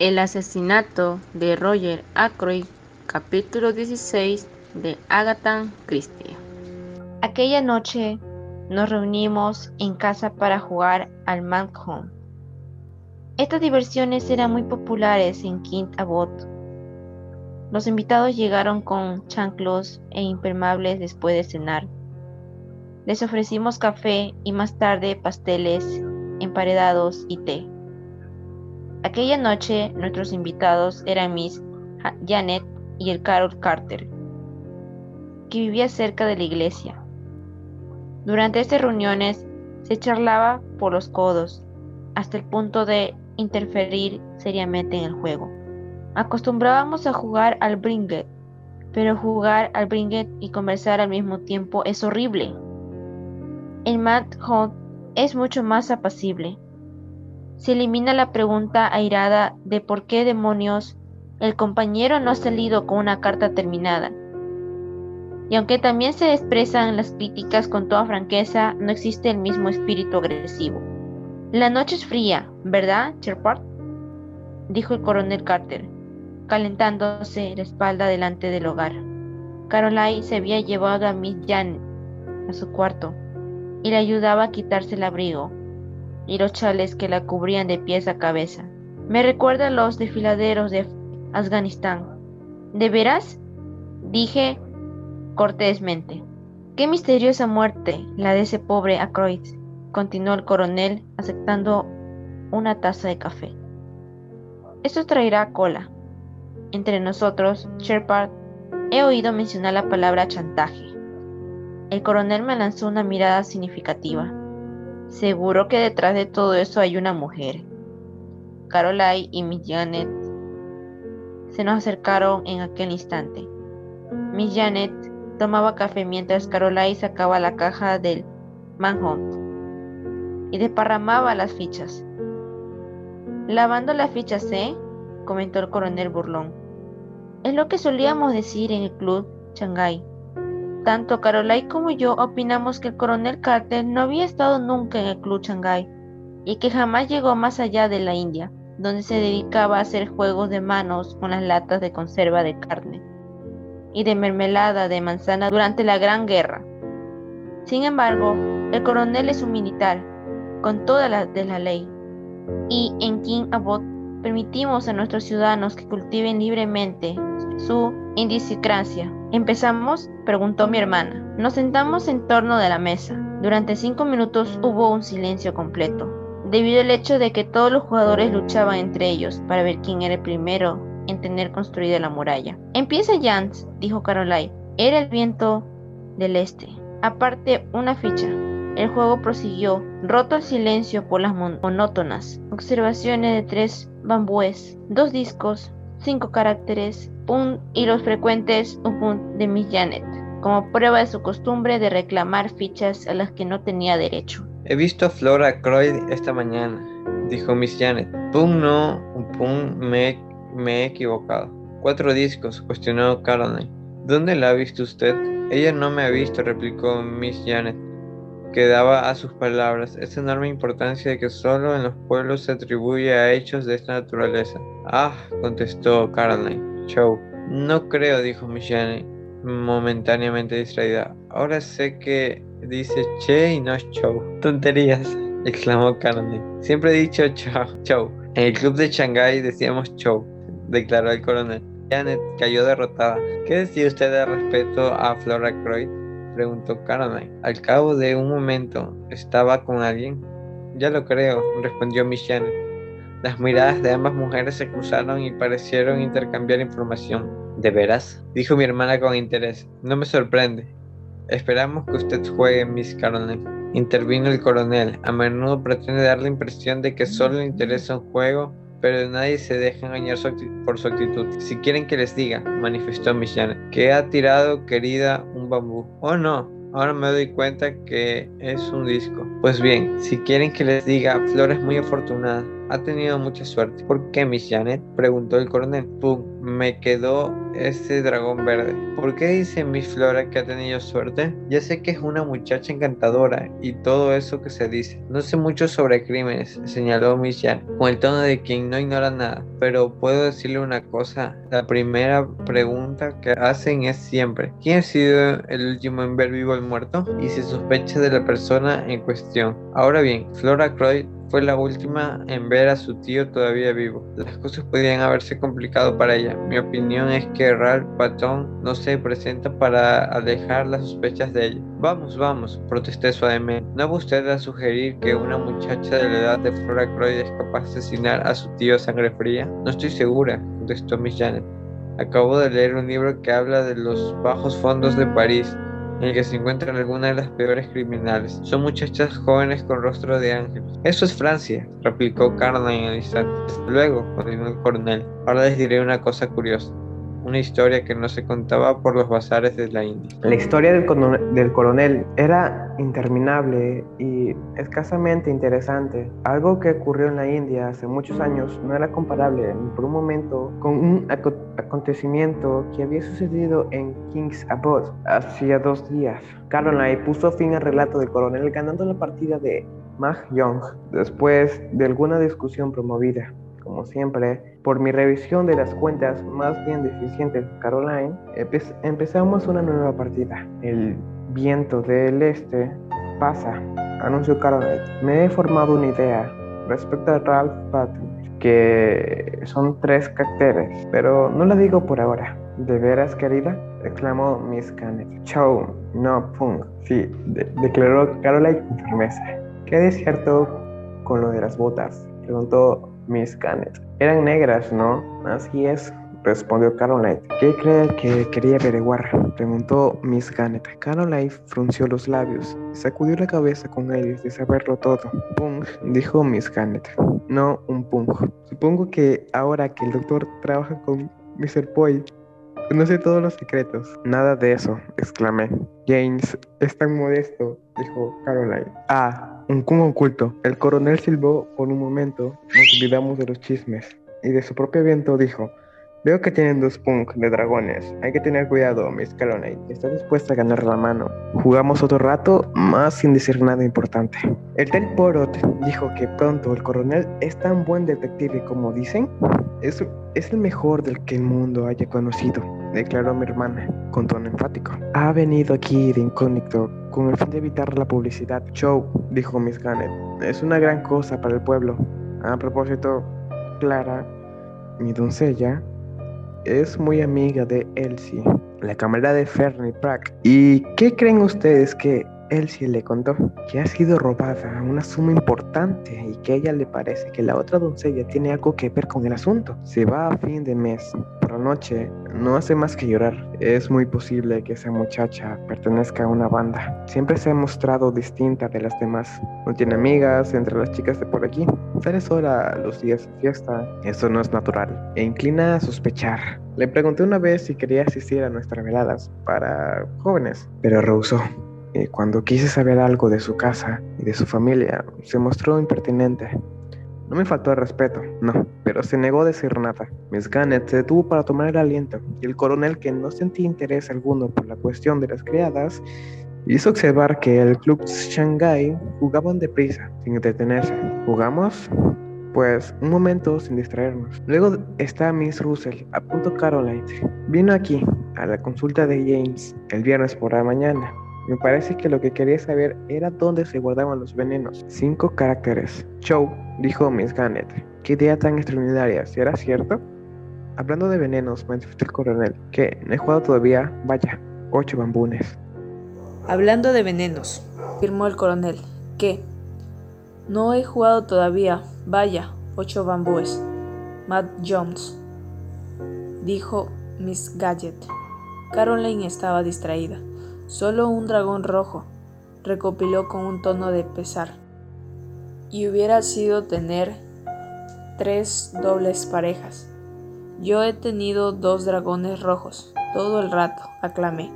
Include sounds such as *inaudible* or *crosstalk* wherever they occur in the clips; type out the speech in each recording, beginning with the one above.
El asesinato de Roger Ackroyd, capítulo 16 de Agatha Christie. Aquella noche nos reunimos en casa para jugar al Manhunt. Estas diversiones eran muy populares en Kent Abbot. Los invitados llegaron con chanclos e impermeables después de cenar. Les ofrecimos café y más tarde pasteles, emparedados y té. Aquella noche nuestros invitados eran Miss Janet y el Carol Carter, que vivía cerca de la iglesia. Durante estas reuniones se charlaba por los codos, hasta el punto de interferir seriamente en el juego. Acostumbrábamos a jugar al bringet, pero jugar al bringet y conversar al mismo tiempo es horrible. El Mad Hunt es mucho más apacible se elimina la pregunta airada de por qué demonios el compañero no ha salido con una carta terminada. Y aunque también se expresan las críticas con toda franqueza, no existe el mismo espíritu agresivo. La noche es fría, ¿verdad, Sherpart? dijo el coronel Carter, calentándose la espalda delante del hogar. Caroline se había llevado a Miss Janet a su cuarto y le ayudaba a quitarse el abrigo y los chales que la cubrían de pies a cabeza. Me recuerda a los desfiladeros de Afganistán. ¿De veras? Dije cortésmente. Qué misteriosa muerte la de ese pobre Ackroyd, continuó el coronel aceptando una taza de café. Esto traerá cola. Entre nosotros, Shepard, he oído mencionar la palabra chantaje. El coronel me lanzó una mirada significativa. Seguro que detrás de todo eso hay una mujer. Caroline y Miss Janet se nos acercaron en aquel instante. Miss Janet tomaba café mientras Caroline sacaba la caja del Manhunt y desparramaba las fichas. Lavando las fichas, ¿eh? comentó el coronel burlón. Es lo que solíamos decir en el club Shanghai. Tanto Caroline como yo opinamos que el coronel Carter no había estado nunca en el Club Shanghai y que jamás llegó más allá de la India, donde se dedicaba a hacer juegos de manos con las latas de conserva de carne y de mermelada de manzana durante la Gran Guerra. Sin embargo, el coronel es un militar, con toda la de la ley, y en King Abbott permitimos a nuestros ciudadanos que cultiven libremente su indiscracia. ¿Empezamos? preguntó mi hermana. Nos sentamos en torno de la mesa. Durante cinco minutos hubo un silencio completo, debido al hecho de que todos los jugadores luchaban entre ellos para ver quién era el primero en tener construida la muralla. Empieza Jans, dijo Caroline. Era el viento del este. Aparte, una ficha. El juego prosiguió, roto el silencio por las monótonas observaciones de tres bambúes, dos discos, cinco caracteres, un y los frecuentes un de Miss Janet, como prueba de su costumbre de reclamar fichas a las que no tenía derecho. He visto a Flora Croyd esta mañana, dijo Miss Janet. Pum no, pum me, me he equivocado. Cuatro discos, cuestionó Caroline. ¿Dónde la ha visto usted? Ella no me ha visto, replicó Miss Janet que daba a sus palabras esa enorme importancia que solo en los pueblos se atribuye a hechos de esta naturaleza. Ah, contestó Caroline. No creo, dijo Michelle, momentáneamente distraída. Ahora sé que dice che y no show. Tonterías, *laughs* exclamó Caroline. Siempre he dicho chao, show. En el club de Shanghai decíamos show, declaró el coronel. Janet cayó derrotada. ¿Qué decía usted de respeto a Flora Croyd? preguntó Caroline. Al cabo de un momento, ¿estaba con alguien? Ya lo creo, respondió Miss. Las miradas de ambas mujeres se cruzaron y parecieron intercambiar información. ¿De veras? dijo mi hermana con interés. No me sorprende. Esperamos que usted juegue, Miss Caroline. Intervino el coronel. A menudo pretende dar la impresión de que solo le interesa un juego pero nadie se deja engañar por su actitud. Si quieren que les diga, manifestó Miss Janet, que ha tirado, querida, un bambú. Oh no, ahora me doy cuenta que es un disco. Pues bien, si quieren que les diga, Flor es muy afortunada. Ha tenido mucha suerte. ¿Por qué, Miss Janet? preguntó el coronel. Pum, me quedó ese dragón verde. ¿Por qué dice Miss Flora que ha tenido suerte? Ya sé que es una muchacha encantadora y todo eso que se dice. No sé mucho sobre crímenes, señaló Miss Jan, con el tono de quien no ignora nada. Pero puedo decirle una cosa. La primera pregunta que hacen es siempre, ¿quién ha sido el último en ver vivo al muerto? Y se sospecha de la persona en cuestión. Ahora bien, Flora Croyd fue la última en ver a su tío todavía vivo. Las cosas podrían haberse complicado para ella. Mi opinión es que Ralph Patton no se presenta para alejar las sospechas de ella. Vamos, vamos, protesté suavemente. ¿No va usted a sugerir que una muchacha de la edad de Flora Croyd es capaz de asesinar a su tío sangre fría? No estoy segura, contestó Miss Janet. Acabo de leer un libro que habla de los bajos fondos de París en el que se encuentran algunas de las peores criminales. Son muchachas jóvenes con rostro de ángel. Eso es Francia, replicó Carnage al instante. Luego, continuó el coronel, ahora les diré una cosa curiosa una historia que no se contaba por los bazares de la India. La historia del, coronel era interminable y escasamente interesante. Algo que ocurrió en la India hace muchos años no era comparable ni por un momento con un acontecimiento que había sucedido en King's Abode hacía dos días. Caroline puso fin al relato del coronel ganando la partida de Mag Young después de alguna discusión promovida como siempre, por mi revisión de las cuentas más bien deficientes de Caroline, empezamos una nueva partida. El viento del este pasa, anunció Caroline. Me he formado una idea respecto a Ralph Patton, que son tres caracteres, pero no la digo por ahora. ¿De veras, querida? exclamó Miss Canet. Chau, no, punk. Sí, declaró Caroline con firmeza. ¿Qué es cierto con lo de las botas? preguntó Miss Canet. Eran negras, ¿no? Así es, respondió Caroline. ¿Qué cree que quería averiguar? Preguntó Miss Gannett. Caroline frunció los labios sacudió la cabeza con aires de saberlo todo. Punk, dijo Miss Gannett. No un punk. Supongo que ahora que el doctor trabaja con Mr. Boy, conoce todos los secretos. Nada de eso, exclamé. James es tan modesto, dijo Caroline. Ah, un cum oculto. El coronel silbó por un momento. Nos olvidamos de los chismes. Y de su propio viento dijo: Veo que tienen dos punk de dragones. Hay que tener cuidado, Miss Caroline. ¿Está dispuesta a ganar la mano? Jugamos otro rato, más sin decir nada importante. El Tel Porot dijo que pronto el coronel es tan buen detective como dicen. Es, es el mejor del que el mundo haya conocido, declaró mi hermana, con tono enfático. Ha venido aquí de incógnito con el fin de evitar la publicidad. Show, dijo Miss Gannett, es una gran cosa para el pueblo. A propósito, Clara, mi doncella, es muy amiga de Elsie, la cámara de Fernie Prack. ¿Y qué creen ustedes que Elsie le contó? Que ha sido robada una suma importante y que ella le parece que la otra doncella tiene algo que ver con el asunto. Se va a fin de mes por la noche no hace más que llorar. Es muy posible que esa muchacha pertenezca a una banda. Siempre se ha mostrado distinta de las demás. No tiene amigas entre las chicas de por aquí. Sale sola los días de fiesta. Eso no es natural. E inclina a sospechar. Le pregunté una vez si quería asistir a nuestras veladas para jóvenes, pero rehusó. Y cuando quise saber algo de su casa y de su familia, se mostró impertinente. No me faltó el respeto, no, pero se negó a decir nada. Miss Gannett se detuvo para tomar el aliento, y el coronel, que no sentía interés alguno por la cuestión de las criadas, hizo observar que el club Shanghai jugaban deprisa, sin detenerse. ¿Jugamos? Pues un momento sin distraernos. Luego está Miss Russell, a punto Caroline. Vino aquí, a la consulta de James, el viernes por la mañana. Me parece que lo que quería saber era dónde se guardaban los venenos. Cinco caracteres. Show dijo Miss Gannett. Qué idea tan extraordinaria, ¿será cierto? Hablando de venenos, manifestó el coronel, que no he jugado todavía, vaya, ocho bambunes. Hablando de venenos, afirmó el coronel, que no he jugado todavía, vaya, ocho bambúes. Matt Jones, dijo Miss Gadget. Caroline estaba distraída. Solo un dragón rojo, recopiló con un tono de pesar y hubiera sido tener tres dobles parejas. Yo he tenido dos dragones rojos, todo el rato, aclamé.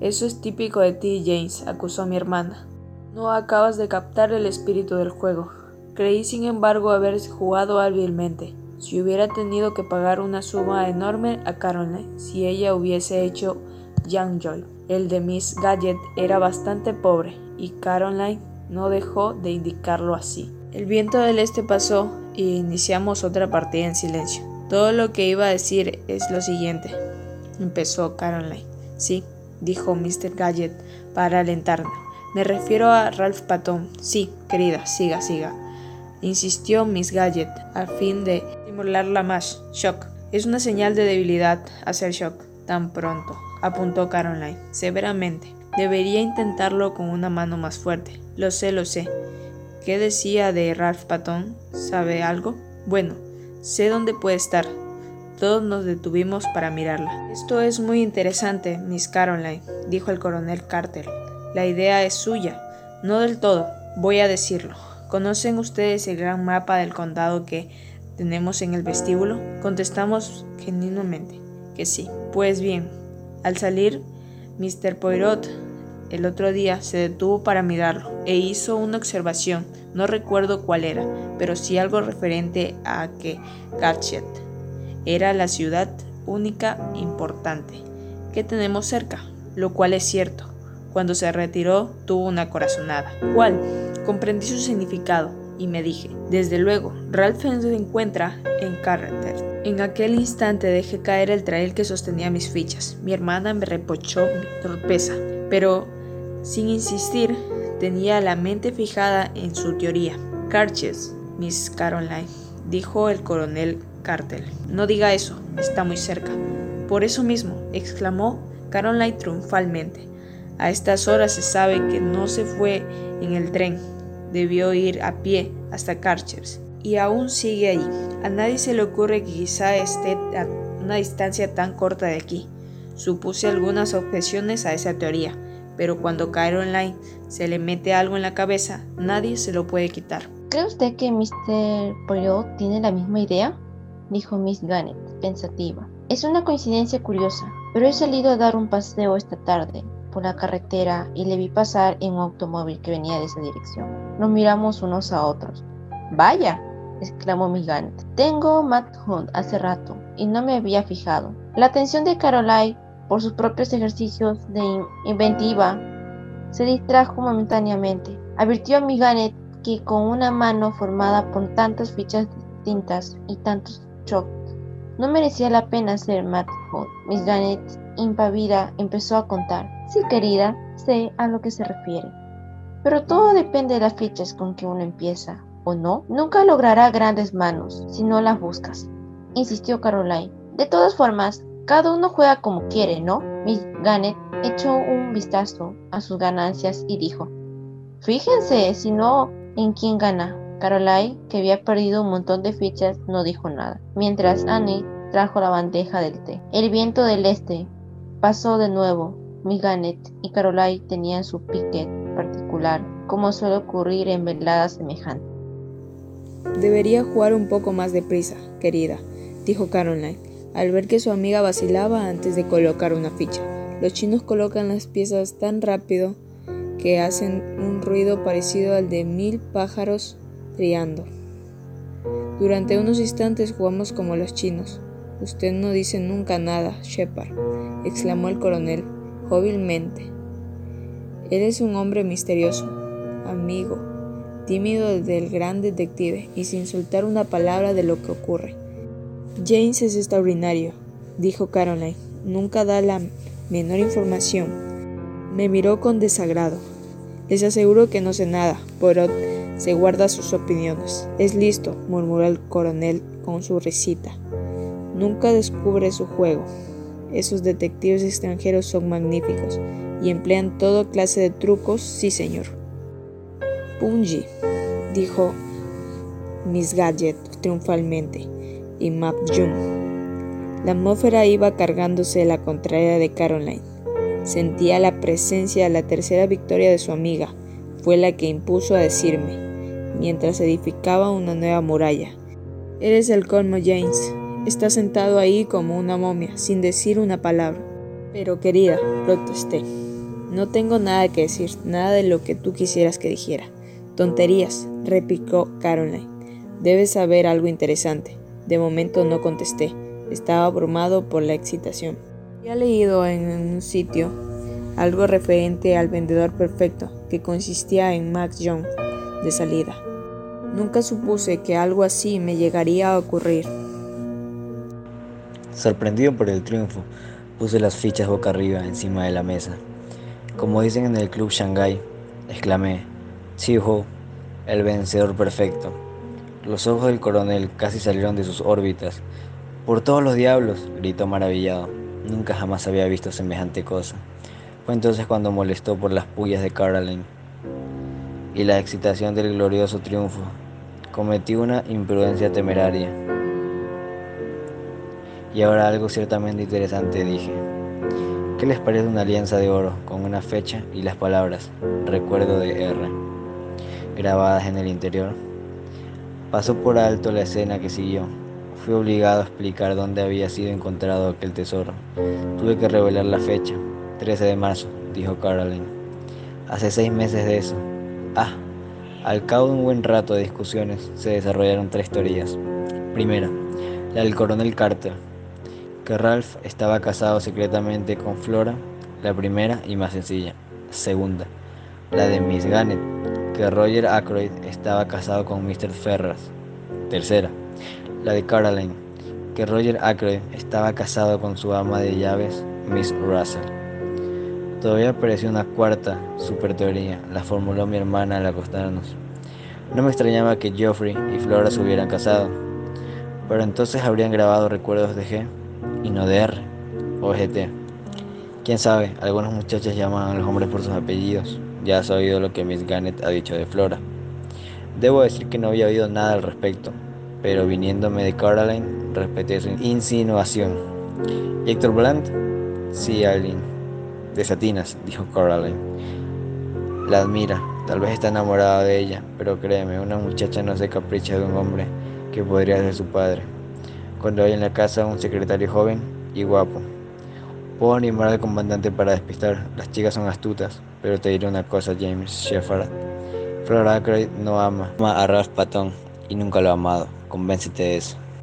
Eso es típico de ti, James, acusó mi hermana. No acabas de captar el espíritu del juego. Creí, sin embargo, haber jugado hábilmente. si hubiera tenido que pagar una suma enorme a Caroline si ella hubiese hecho Young Joy. El de Miss Gadget era bastante pobre y Caroline no dejó de indicarlo así. El viento del este pasó y iniciamos otra partida en silencio. Todo lo que iba a decir es lo siguiente, empezó Caroline. Sí, dijo Mr. Gadget para alentarme. Me refiero a Ralph Patton. Sí, querida, siga, siga. Insistió Miss Gadget, a fin de estimularla más. Shock. Es una señal de debilidad hacer shock tan pronto, apuntó Caroline, severamente. Debería intentarlo con una mano más fuerte. Lo sé, lo sé. ¿Qué decía de Ralph Patton? ¿Sabe algo? Bueno, sé dónde puede estar. Todos nos detuvimos para mirarla. Esto es muy interesante, Miss Caroline, dijo el coronel Carter. La idea es suya. No del todo, voy a decirlo. ¿Conocen ustedes el gran mapa del condado que tenemos en el vestíbulo? Contestamos genuinamente que sí. Pues bien, al salir, Mr. Poirot el otro día se detuvo para mirarlo e hizo una observación, no recuerdo cuál era, pero sí algo referente a que Gatchet era la ciudad única importante que tenemos cerca, lo cual es cierto. Cuando se retiró tuvo una corazonada. ¿Cuál? Comprendí su significado y me dije, desde luego, Ralph se encuentra en Carter. En aquel instante dejé caer el trail que sostenía mis fichas. Mi hermana me reprochó mi torpeza, pero sin insistir, tenía la mente fijada en su teoría. Carches, Miss Caroline, dijo el coronel Cartel. No diga eso, está muy cerca. Por eso mismo, exclamó Caroline triunfalmente. A estas horas se sabe que no se fue en el tren, debió ir a pie hasta Carchers y aún sigue allí. A nadie se le ocurre que quizá esté a una distancia tan corta de aquí. Supuse algunas objeciones a esa teoría, pero cuando Caroline se le mete algo en la cabeza, nadie se lo puede quitar. ¿Cree usted que Mr. Poirot tiene la misma idea? dijo Miss Gannett, pensativa. Es una coincidencia curiosa, pero he salido a dar un paseo esta tarde por la carretera y le vi pasar en un automóvil que venía de esa dirección. Nos miramos unos a otros. Vaya, exclamó Miss Gannett. Tengo Matt Hunt hace rato y no me había fijado. La atención de Caroline, por sus propios ejercicios de inventiva, se distrajo momentáneamente. Advirtió a Miss Gannett que con una mano formada por tantas fichas distintas y tantos no merecía la pena ser Matt Miss Gannett, impavida, empezó a contar. Sí, querida, sé a lo que se refiere. Pero todo depende de las fichas con que uno empieza, ¿o no? Nunca logrará grandes manos si no las buscas, insistió Caroline. De todas formas, cada uno juega como quiere, ¿no? Miss Gannett echó un vistazo a sus ganancias y dijo, Fíjense, si no, en quién gana. Caroline, que había perdido un montón de fichas, no dijo nada, mientras Annie trajo la bandeja del té. El viento del este pasó de nuevo. Miss Gannett y Caroline tenían su piquet particular, como suele ocurrir en veladas semejantes. Debería jugar un poco más deprisa, querida, dijo Caroline, al ver que su amiga vacilaba antes de colocar una ficha. Los chinos colocan las piezas tan rápido que hacen un ruido parecido al de mil pájaros durante unos instantes jugamos como los chinos. Usted no dice nunca nada, Shepard, exclamó el coronel, jóbilmente. Eres un hombre misterioso, amigo, tímido del gran detective y sin soltar una palabra de lo que ocurre. James es extraordinario, dijo Caroline. Nunca da la menor información. Me miró con desagrado. Les aseguro que no sé nada, pero se guarda sus opiniones. Es listo, murmuró el coronel con su risita. Nunca descubre su juego. Esos detectives extranjeros son magníficos y emplean toda clase de trucos, sí señor. Punji, dijo Miss Gadget triunfalmente, y Map Jung. La atmósfera iba cargándose la contraria de Caroline. Sentía la presencia de la tercera victoria de su amiga. Fue la que impuso a decirme, mientras edificaba una nueva muralla. Eres el colmo, James. Estás sentado ahí como una momia, sin decir una palabra. Pero querida, protesté. No tengo nada que decir, nada de lo que tú quisieras que dijera. Tonterías, replicó Caroline. Debes saber algo interesante. De momento no contesté. Estaba abrumado por la excitación. Había leído en un sitio algo referente al vendedor perfecto, que consistía en Max Young de salida. Nunca supuse que algo así me llegaría a ocurrir. Sorprendido por el triunfo, puse las fichas boca arriba encima de la mesa. Como dicen en el club Shanghai, exclamé, Chiho, el vencedor perfecto. Los ojos del coronel casi salieron de sus órbitas. Por todos los diablos, gritó maravillado. Nunca jamás había visto semejante cosa. Fue entonces cuando molestó por las pullas de Caroline y la excitación del glorioso triunfo. Cometí una imprudencia temeraria. Y ahora algo ciertamente interesante dije. ¿Qué les parece una alianza de oro con una fecha y las palabras recuerdo de R grabadas en el interior? Pasó por alto la escena que siguió. Fui obligado a explicar dónde había sido encontrado aquel tesoro. Tuve que revelar la fecha. 13 de marzo, dijo Caroline. Hace seis meses de eso. Ah, al cabo de un buen rato de discusiones se desarrollaron tres teorías. Primera, la del coronel Carter, que Ralph estaba casado secretamente con Flora, la primera y más sencilla. Segunda, la de Miss Gannett, que Roger Ackroyd estaba casado con Mr. Ferras. Tercera, la de Caroline, que Roger Ackroyd estaba casado con su ama de llaves, Miss Russell. Todavía apareció una cuarta super teoría, la formuló mi hermana al acostarnos. No me extrañaba que Geoffrey y Flora se hubieran casado, pero entonces habrían grabado recuerdos de G y no de R o GT. Quién sabe, algunas muchachas llaman a los hombres por sus apellidos. Ya has oído lo que Miss Gannett ha dicho de Flora. Debo decir que no había oído nada al respecto, pero viniéndome de Caroline, respeté su insinuación. ¿Y Héctor Bland? Sí, Aileen. Desatinas, dijo Coraline. La admira, tal vez está enamorada de ella, pero créeme, una muchacha no se capricha de un hombre que podría ser su padre. Cuando hay en la casa un secretario joven y guapo. Puedo animar al comandante para despistar, las chicas son astutas, pero te diré una cosa, James Shepard. Flora Ackroyd no ama, ama a Ralph Patton y nunca lo ha amado, convéncete de eso.